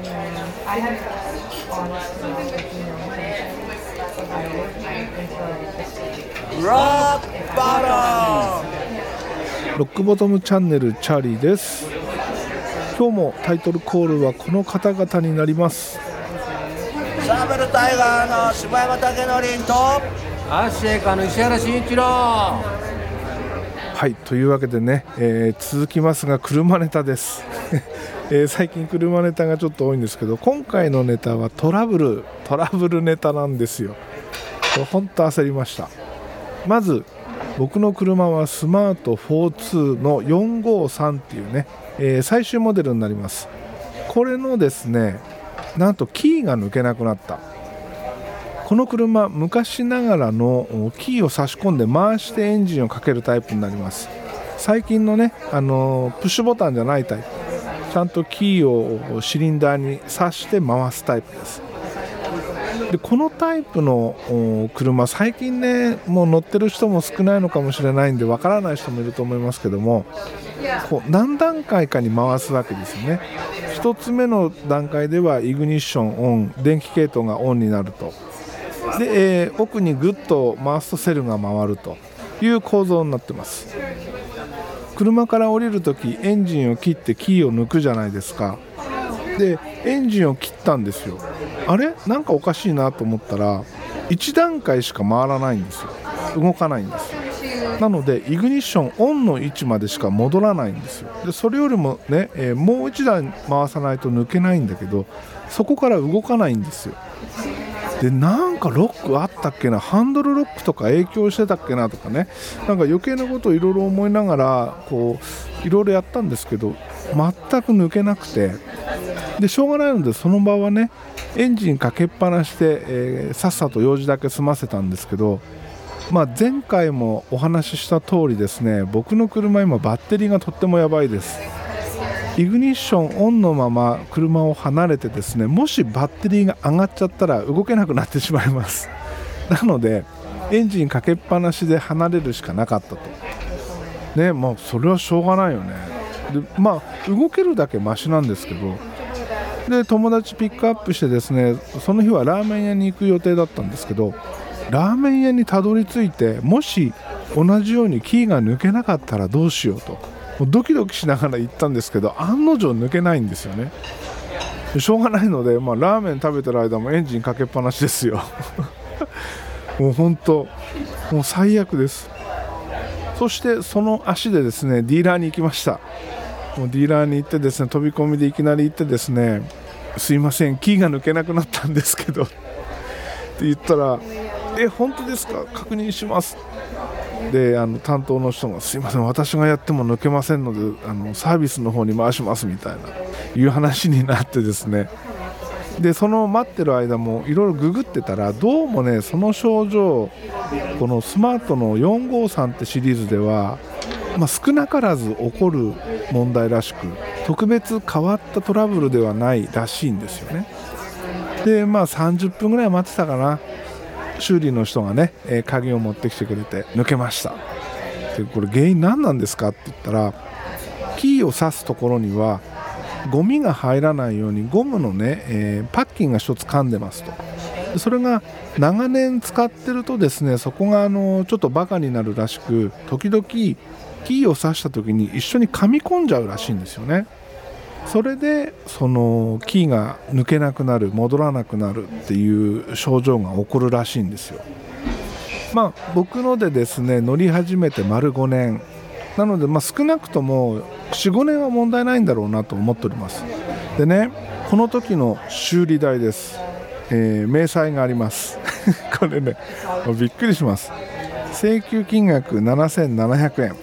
I have ロックバトロックボトムチャンネルチャーリーです。今日もタイトルコールはこの方々になります。シャベルタイガーの柴山武則とアッシェイカの石原慎一郎。はいというわけでね、えー続きますが車ネタです、えー最近車ネタがちょっと多いんですけど今回のネタはトラブルトラブルネタなんですよ。これ本当焦りました。まず僕の車はスマート42の453っていうね、えー最終モデルになります。これのですねなんとキーが抜けなくなった。この車昔ながらのキーを差し込んで回してエンジンをかけるタイプになります。最近のねあのプッシュボタンじゃないタイプ。ちゃんとキーをシリンダーに挿して回すタイプです。でこのタイプの車最近ねもう乗ってる人も少ないのかもしれないんでわからない人もいると思いますけどもこう何段階かに回すわけですよね。1つ目の段階ではイグニッションオン電気系統がオンになると。で、えー奥にグッと回すとセルが回るという構造になってます。車から降りるときエンジンを切ってキーを抜くじゃないですか。でエンジンを切ったんですよ。あれ？なんかおかしいなと思ったら1段階しか回らないんですよ。動かないんですよ。なのでイグニッションオンの位置までしか戻らないんですよ。でそれよりもね、えーもう1段回さないと抜けないんだけどそこから動かないんですよ。でなんかロックあったっけなハンドルロックとか影響してたっけなとかね。なんか余計なことをいろいろ思いながらこういろいろやったんですけど全く抜けなくて。でしょうがないのでその場はねエンジンかけっぱなしで、えーさっさと用事だけ済ませたんですけど、まあ、前回もお話しした通りですね僕の車今バッテリーがとってもやばいです。イグニッションオンのまま車を離れてですねもしバッテリーが上がっちゃったら動けなくなってしまいます。なのでエンジンかけっぱなしで離れるしかなかったと。ねまあそれはしょうがないよね。でまあ動けるだけマシなんですけどで友達ピックアップしてですねその日はラーメン屋に行く予定だったんですけどラーメン屋にたどり着いてもし同じようにキーが抜けなかったらどうしようと。もうドキドキしながら行ったんですけど案の定抜けないんですよね。しょうがないので、まあ、ラーメン食べてる間もエンジンかけっぱなしですよ。もう本当もう最悪です。そしてその足でですねディーラーに行きました。もうディーラーに行ってですね飛び込みでいきなり行ってですねすいませんキーが抜けなくなったんですけどって言ったらえ本当ですか？確認します。であの担当の人がすいません私がやっても抜けませんのであのサービスの方に回しますみたいないう話になってですね。でその待ってる間もいろいろググってたらどうもねその症状このスマートの453ってシリーズでは、まあ、少なからず起こる問題らしく特別変わったトラブルではないらしいんですよね。でまあ30分ぐらい待ってたかな。修理の人がね、え鍵を持ってきてくれて抜けました。でこれ原因何なんですかって言ったらキーを刺すところにはゴミが入らないようにゴムのね、えーパッキンが1つ噛んでますと。それが長年使ってるとですねそこがあのちょっとバカになるらしく時々キーを刺した時に一緒に噛み込んじゃうらしいんですよね。それでそのキーが抜けなくなる戻らなくなるっていう症状が起こるらしいんですよ。まあ僕のでですね乗り始めて丸5年。なので、まあ、少なくとも45年は問題ないんだろうなと思っております。でねこの時の修理代です、えー明細があります。これねびっくりします。請求金額7700円。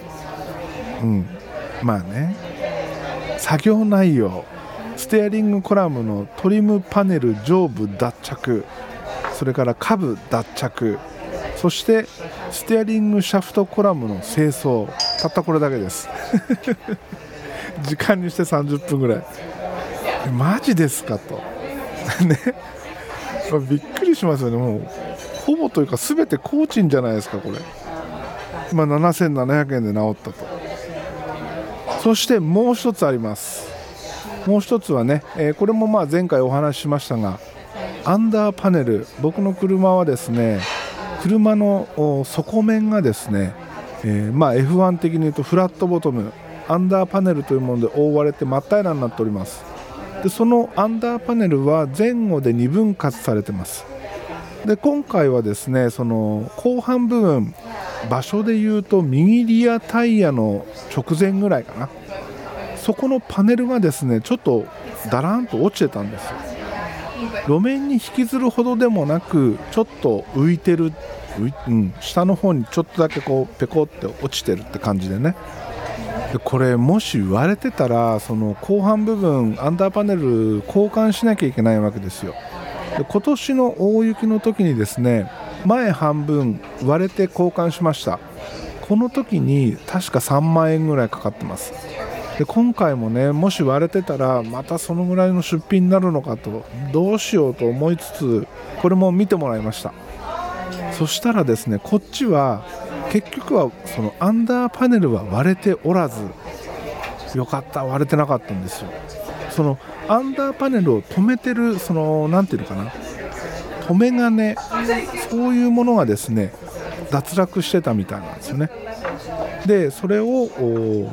うん。まあね。作業内容。ステアリングコラムのトリムパネル上部脱着。それから下部脱着。そしてステアリングシャフトコラムの清掃。たったこれだけです。時間にして30分ぐらい。マジですかと。ね。びっくりしますよね。もうほぼというか全て工賃じゃないですかこれ。今7700円で治ったと。そしてもう一つあります。もう一つはね、えーこれもまあ前回お話ししましたがアンダーパネル僕の車はですね車の底面がですね、えーまあ F1 的に言うとフラットボトムアンダーパネルというもので覆われて真っ平らになっております。でそのアンダーパネルは前後で2分割されてます。で今回はですねその後半部分場所で言うと右リアタイヤの直前ぐらいかな。そこのパネルがですねちょっとだらんと落ちてたんですよ。路面に引きずるほどでもなくちょっと浮いてるうん、下の方にちょっとだけこうペコって落ちてるって感じでね。でこれもし割れてたらその後半部分アンダーパネル交換しなきゃいけないわけですよ。で今年の大雪の時にですね前半分割れて交換しました。この時に確か3万円ぐらいかかってます。で今回もねもし割れてたらまたそのぐらいの出費になるのかとどうしようと思いつつこれも見てもらいました。そしたらですねこっちは結局はそのアンダーパネルは割れておらずよかった割れてなかったんですよ。そのアンダーパネルを止めてるそのなんていうのかな止め金そういうものがですね脱落してたみたいなんですよね。でそれをお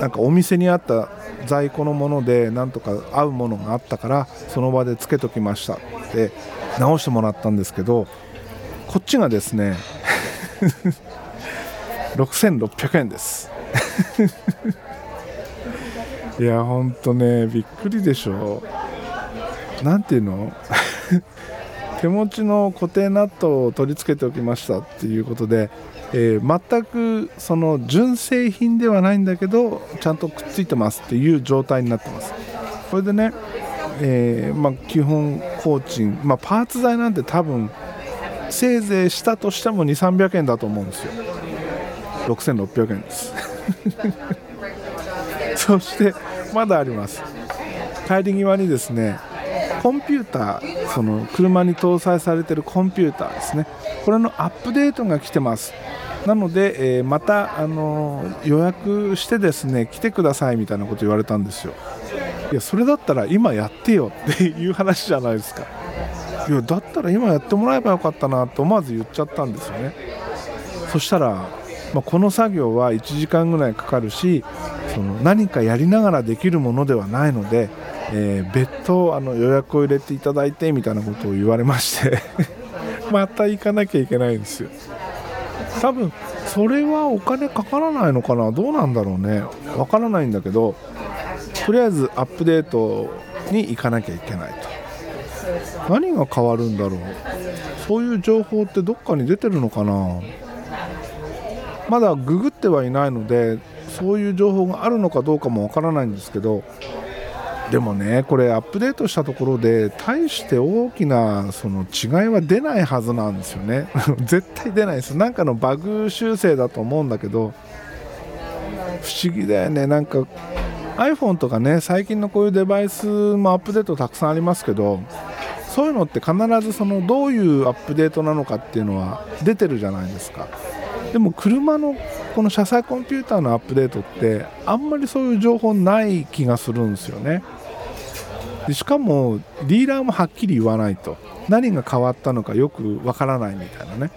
なんかお店にあった在庫のものでなんとか合うものがあったからその場でつけときました。って直してもらったんですけどこっちがですね 6600円です。いやほんとねびっくりでしょ。なんていうの？手持ちの固定ナットを取り付けておきましたっていうことで、えー全くその純正品ではないんだけどちゃんとくっついてますっていう状態になってます。これでね、えーまあ、基本工賃、まあ、パーツ代なんて多分せいぜいしたとしても2300円だと思うんですよ。6600円です。そしてまだあります。帰り際にですねコンピューターその車に搭載されているコンピューターですね。これのアップデートが来てます。なので、えーまた、あの予約してですね来てくださいみたいなこと言われたんですよ。いやそれだったら今やってよっていう話じゃないですか。いやだったら今やってもらえばよかったなと思わず言っちゃったんですよね。そしたら、まあ、この作業は1時間ぐらいかかるしその何かやりながらできるものではないので、えー別途あの予約を入れていただいてみたいなことを言われまして また行かなきゃいけないんですよ。多分それはお金かからないのかな？どうなんだろうね？わからないんだけどとりあえずアップデートに行かなきゃいけないと。何が変わるんだろう？そういう情報ってどっかに出てるのかな？まだググってはいないのでそういう情報があるのかどうかもわからないんですけどでもねこれアップデートしたところで大して大きなその違いは出ないはずなんですよね。絶対出ないです。なんかのバグ修正だと思うんだけど不思議だよね。なんか iPhone とかね最近のこういうデバイスもアップデートたくさんありますけどそういうのって必ずそのどういうアップデートなのかっていうのは出てるじゃないですか。でも車のこの車載コンピューターのアップデートってあんまりそういう情報ない気がするんですよね。でしかもディーラーもはっきり言わないと。何が変わったのかよくわからないみたいなね。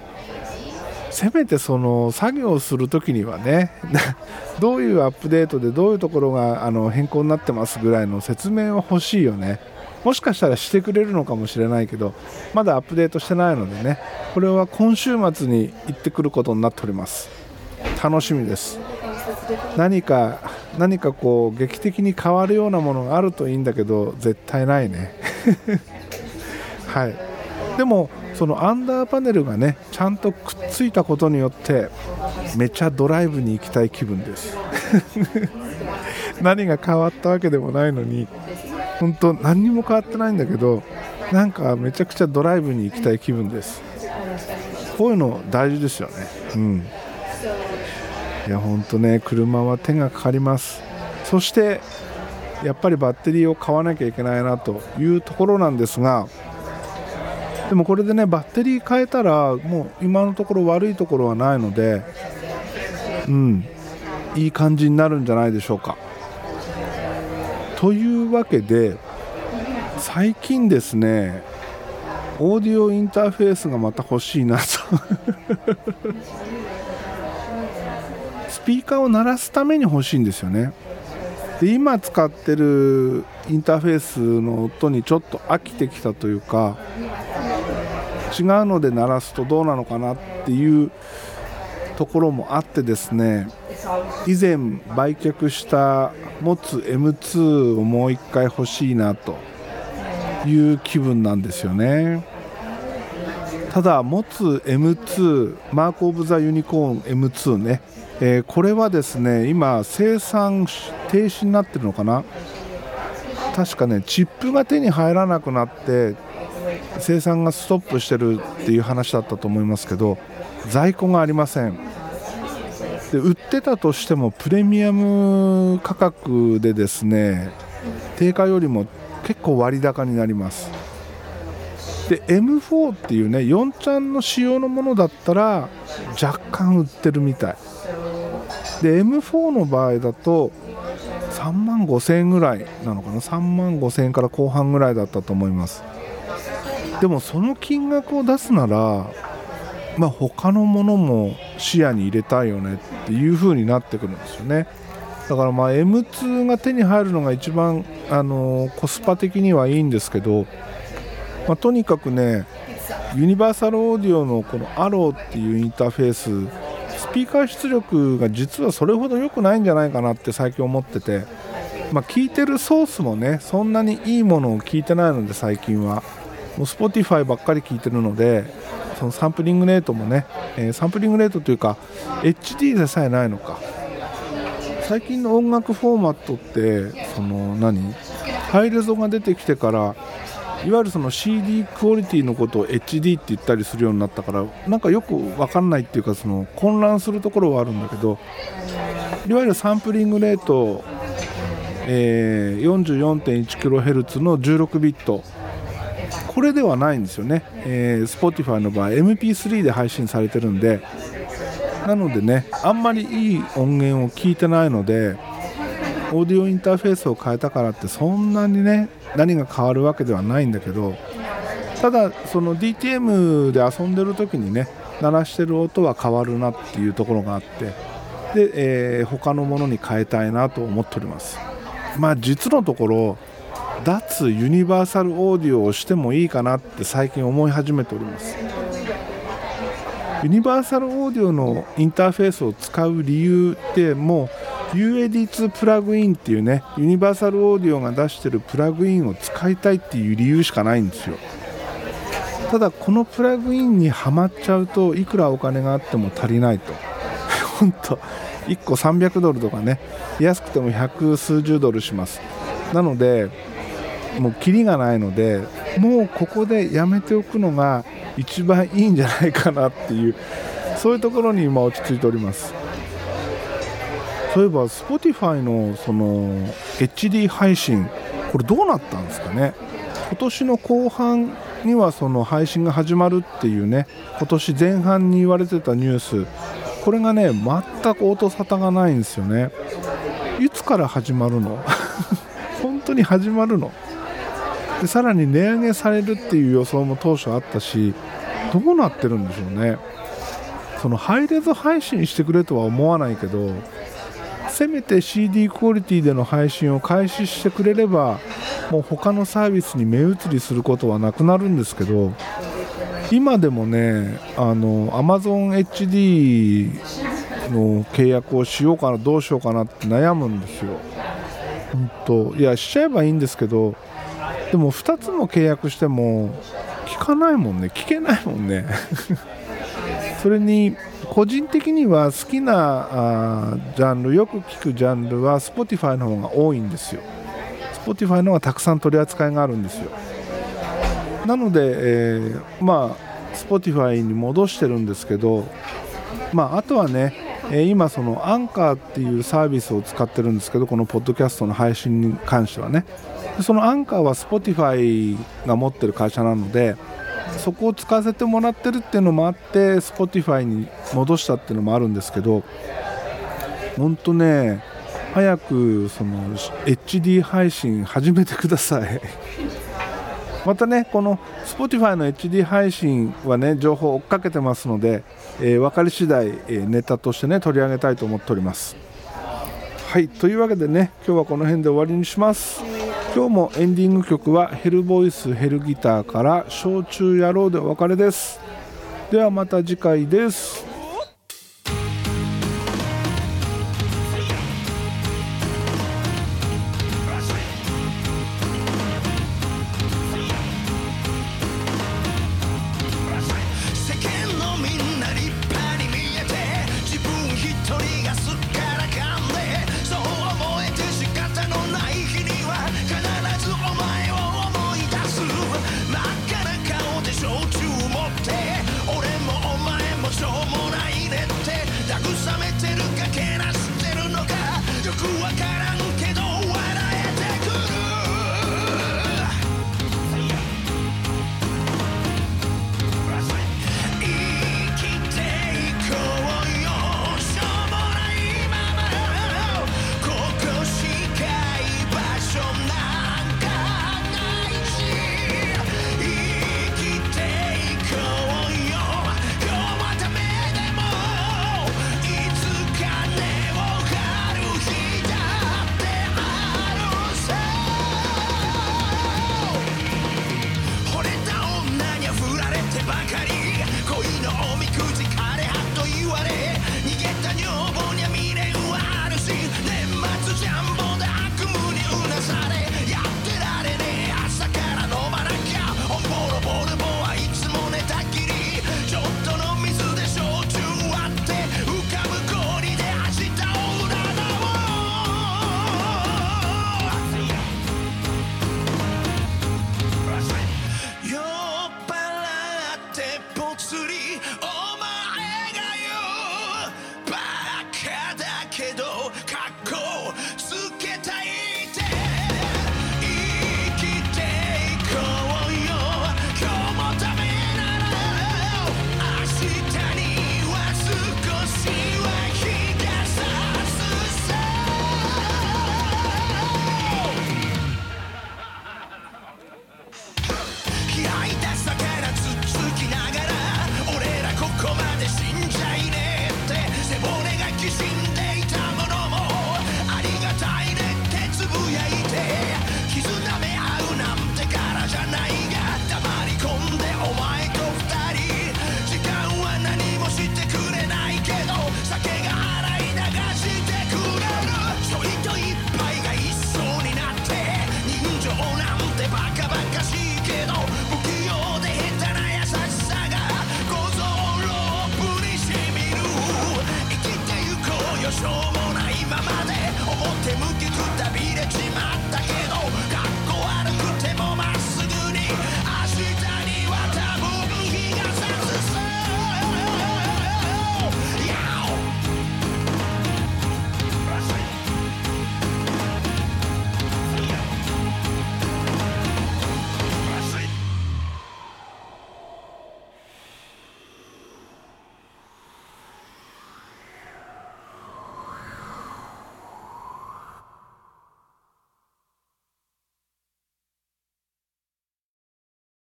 せめてその作業するときにはね どういうアップデートでどういうところがあの変更になってますぐらいの説明は欲しいよね。もしかしたらしてくれるのかもしれないけどまだアップデートしてないのでねこれは今週末に行ってくることになっております。楽しみです。何か何かこう劇的に変わるようなものがあるといいんだけど絶対ないね。はい。でもそのアンダーパネルがねちゃんとくっついたことによってめちゃドライブに行きたい気分です。何が変わったわけでもないのに本当何にも変わってないんだけどなんかめちゃくちゃドライブに行きたい気分です。こういうの大事ですよね。うん。いや本当ね車は手がかかります。そしてやっぱりバッテリーを買わなきゃいけないなというところなんですがでもこれでねバッテリー変えたらもう今のところ悪いところはないのでうんいい感じになるんじゃないでしょうか。というわけで最近ですねオーディオインターフェースがまた欲しいなと。スピーカーを鳴らすために欲しいんですよね。で今使ってるインターフェースの音にちょっと飽きてきたというか違うので鳴らすとどうなのかなっていうところもあってですね以前売却した持つ M2 をもう一回欲しいなという気分なんですよね。ただ持つ M2 マーク・オブ・ザ・ユニコーン M2 ね、えー、これはですね今生産停止になってるのかな。確かねチップが手に入らなくなって生産がストップしてるっていう話だったと思いますけど在庫がありません。で売ってたとしてもプレミアム価格でですね定価よりも結構割高になります。で M4 っていうね4ちゃんの仕様のものだったら若干売ってるみたい。で M4 の場合だと3万5000円ぐらいなのかな？3万5000円から後半ぐらいだったと思います。でもその金額を出すならまあ他のものも視野に入れたいよねっていう風になってくるんですよね。だからまあ M2 が手に入るのが一番あのコスパ的にはいいんですけど、まあ、とにかくねユニバーサルオーディオのこの ARO っていうインターフェーススピーカー出力が実はそれほど良くないんじゃないかなって最近思ってて、まあ、聞いてるソースもねそんなにいいものを聞いてないので最近は。もう Spotify ばっかり聞いてるのでそのサンプリングレートもね、えー、サンプリングレートというか HD でさえないのか。最近の音楽フォーマットってその何？ハイレゾが出てきてからいわゆるその CD クオリティのことを HD って言ったりするようになったからなんかよく分かんないっていうかその混乱するところはあるんだけどいわゆるサンプリングレート、えー、44.1kHz の16ビットこれではないんですよね、えー、Spotify の場合 MP3 で配信されてるんでなのでねあんまりいい音源を聞いてないのでオーディオインターフェースを変えたからってそんなにね何が変わるわけではないんだけどただその DTM で遊んでる時にね鳴らしてる音は変わるなっていうところがあってで、えー、他のものに変えたいなと思っております。まあ実のところ脱ユニバーサルオーディオをしてもいいかなって最近思い始めております。ユニバーサルオーディオのインターフェースを使う理由ってもう UAD2 プラグインっていうねユニバーサルオーディオが出してるプラグインを使いたいっていう理由しかないんですよ。ただこのプラグインにはまっちゃうといくらお金があっても足りないと。本当1個300ドルとかね安くても百数十ドルします。なのでもうキリがないのでもうここでやめておくのが一番いいんじゃないかなっていうそういうところに今落ち着いております。そういえば Spotify のその HD 配信これどうなったんですかね？今年の後半にはその配信が始まるっていうね今年前半に言われてたニュースこれがね全く音沙汰がないんですよね。いつから始まるの？本当に始まるの？でさらに値上げされるっていう予想も当初あったしどうなってるんでしょうねそのハイレゾ配信してくれとは思わないけどせめて CD クオリティでの配信を開始してくれればもう他のサービスに目移りすることはなくなるんですけど今でもねあの AmazonHD の契約をしようかなどうしようかなって悩むんですよ。本当いやしちゃえばいいんですけどでも2つも契約しても聞かないもんね。聞けないもんね。それに個人的には好きなあジャンルよく聞くジャンルは Spotify の方が多いんですよ。Spotify の方がたくさん取り扱いがあるんですよ。なので、えー、まあ Spotify に戻してるんですけどまああとはねえ今そのアンカーっていうサービスを使ってるんですけどこのポッドキャストの配信に関してはね。そのアンカーは Spotify が持ってる会社なのでそこを使わせてもらってるっていうのもあって Spotify に戻したっていうのもあるんですけど本当ね早くその HD 配信始めてください。またねこの Spotify の HD 配信はね情報を追っかけてますので、えー、分かり次第、えー、ネタとしてね取り上げたいと思っております。はいというわけでね今日はこの辺で終わりにします。今日もエンディング曲はヘルボイスヘルギターから「焼酎野郎」でお別れです。ではまた次回です。